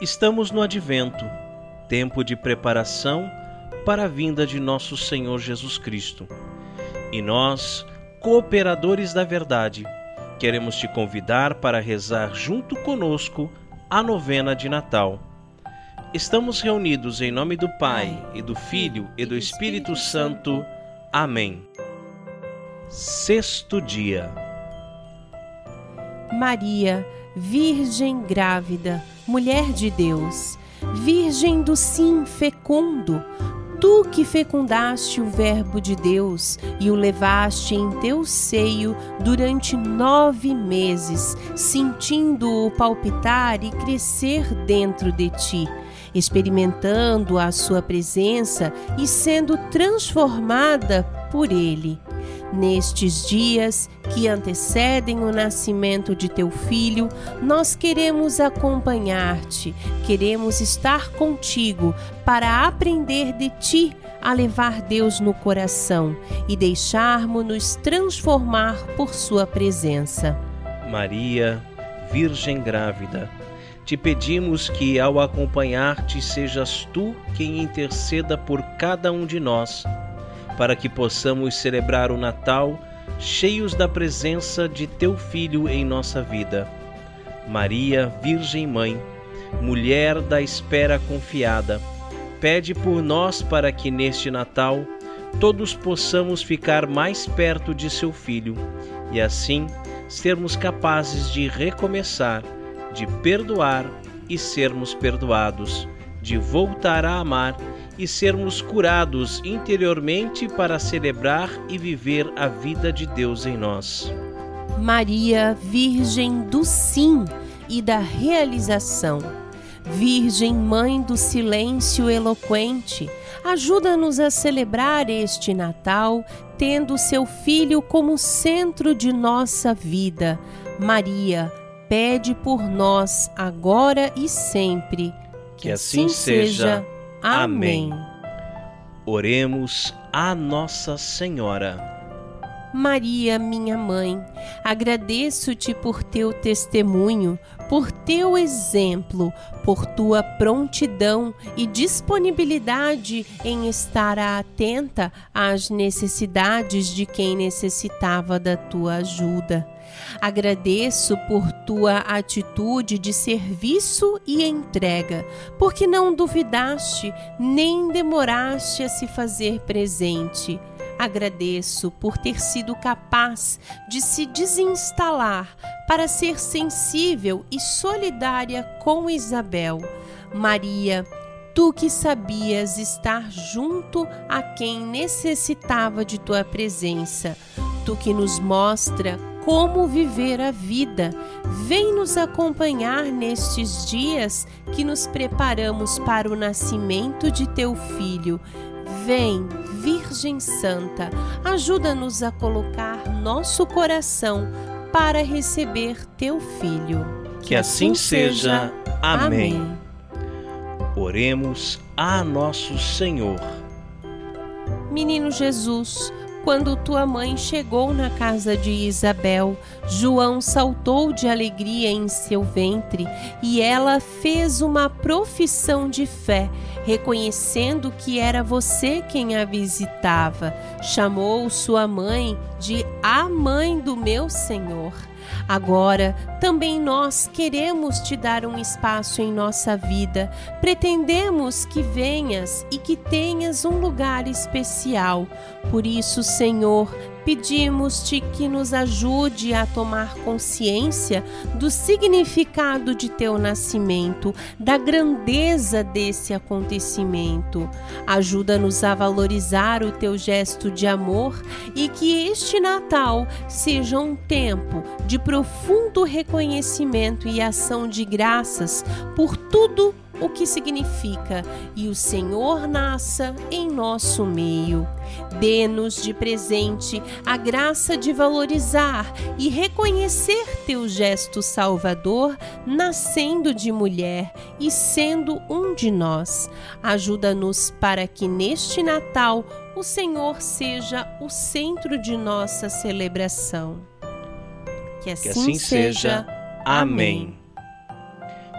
Estamos no advento, tempo de preparação para a vinda de nosso Senhor Jesus Cristo. E nós, cooperadores da verdade, queremos te convidar para rezar junto conosco a novena de Natal. Estamos reunidos em nome do Pai, e do Filho, e do Espírito Santo. Amém. Sexto dia. Maria, Virgem grávida, mulher de Deus, Virgem do sim fecundo, tu que fecundaste o Verbo de Deus e o levaste em teu seio durante nove meses, sentindo-o palpitar e crescer dentro de ti, experimentando a sua presença e sendo transformada por ele. Nestes dias que antecedem o nascimento de teu filho, nós queremos acompanhar-te, queremos estar contigo para aprender de ti a levar Deus no coração e deixarmos-nos transformar por sua presença. Maria, Virgem grávida, te pedimos que ao acompanhar-te sejas tu quem interceda por cada um de nós para que possamos celebrar o Natal cheios da presença de Teu Filho em nossa vida. Maria, Virgem Mãe, mulher da espera confiada, pede por nós para que neste Natal todos possamos ficar mais perto de Seu Filho e assim sermos capazes de recomeçar, de perdoar e sermos perdoados, de voltar a amar e sermos curados interiormente para celebrar e viver a vida de Deus em nós. Maria, Virgem do Sim e da Realização, Virgem Mãe do Silêncio Eloquente, ajuda-nos a celebrar este Natal tendo seu Filho como centro de nossa vida. Maria, pede por nós agora e sempre. Que, que assim, assim seja. Amém. Oremos a Nossa Senhora. Maria, minha mãe, agradeço-te por teu testemunho, por teu exemplo, por tua prontidão e disponibilidade em estar atenta às necessidades de quem necessitava da tua ajuda. Agradeço por tua atitude de serviço e entrega, porque não duvidaste nem demoraste a se fazer presente. Agradeço por ter sido capaz de se desinstalar para ser sensível e solidária com Isabel. Maria, tu que sabias estar junto a quem necessitava de tua presença, tu que nos mostra como viver a vida. Vem nos acompanhar nestes dias que nos preparamos para o nascimento de teu filho. Vem, Virgem Santa, ajuda-nos a colocar nosso coração para receber teu filho. Que, que assim, seja. Amém. Amém. Oremos a nosso Senhor. Menino Jesus, quando tua mãe chegou na casa de Isabel, João saltou de alegria em seu ventre e ela fez uma profissão de fé, reconhecendo que era você quem a visitava. Chamou sua mãe de a mãe do meu Senhor. Agora, também nós queremos te dar um espaço em nossa vida. Pretendemos que venhas e que tenhas um lugar especial. Por isso, Senhor, pedimos-te que nos ajude a tomar consciência do significado de teu nascimento, da grandeza desse acontecimento. Ajuda-nos a valorizar o teu gesto de amor e que este Natal seja um tempo de profundo reconhecimento e ação de graças por tudo o que significa e o Senhor nasça em nosso meio. Dê-nos de presente a graça de valorizar e reconhecer teu gesto salvador, nascendo de mulher e sendo um de nós. Ajuda-nos para que neste Natal o Senhor seja o centro de nossa celebração. Que assim, que assim seja. Amém.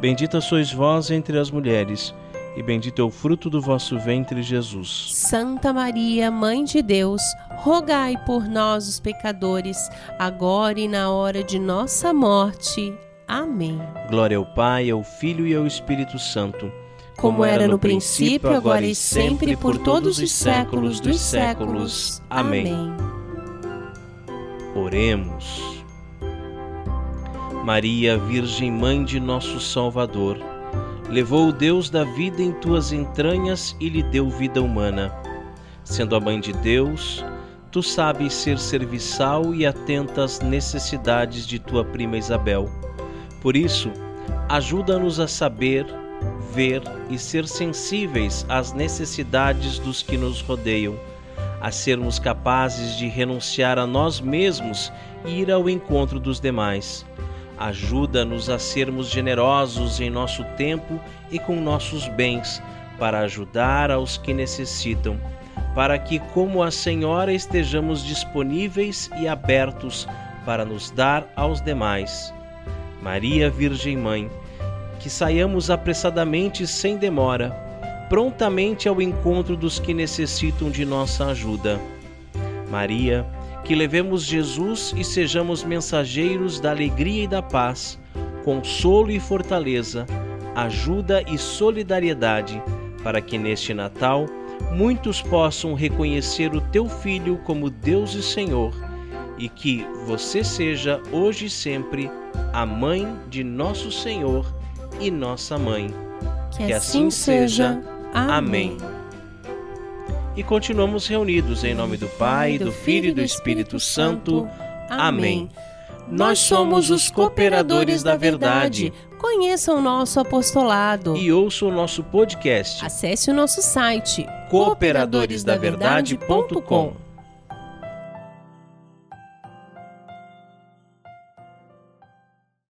Bendita sois vós entre as mulheres, e bendito é o fruto do vosso ventre, Jesus. Santa Maria, Mãe de Deus, rogai por nós, os pecadores, agora e na hora de nossa morte. Amém. Glória ao Pai, ao Filho e ao Espírito Santo. Como era no princípio, agora e sempre, por todos os séculos dos séculos. Amém. Oremos. Maria, Virgem Mãe de nosso Salvador, levou o Deus da vida em tuas entranhas e lhe deu vida humana. Sendo a Mãe de Deus, tu sabes ser serviçal e atenta às necessidades de tua prima Isabel. Por isso, ajuda-nos a saber, ver e ser sensíveis às necessidades dos que nos rodeiam, a sermos capazes de renunciar a nós mesmos e ir ao encontro dos demais Ajuda-nos a sermos generosos em nosso tempo e com nossos bens, para ajudar aos que necessitam, para que, como a Senhora, estejamos disponíveis e abertos para nos dar aos demais. Maria Virgem Mãe, que saiamos apressadamente sem demora, prontamente ao encontro dos que necessitam de nossa ajuda. Maria, que levemos Jesus e sejamos mensageiros da alegria e da paz, consolo e fortaleza, ajuda e solidariedade, para que neste Natal muitos possam reconhecer o teu Filho como Deus e Senhor, e que você seja hoje e sempre a mãe de nosso Senhor e nossa mãe. Que, que assim, assim seja. Amém e continuamos reunidos em nome do Pai, do Filho e do Espírito Santo. Amém. Nós somos os cooperadores da verdade. Conheça o nosso apostolado e ouça o nosso podcast. Acesse o nosso site cooperadoresdaverdade.com.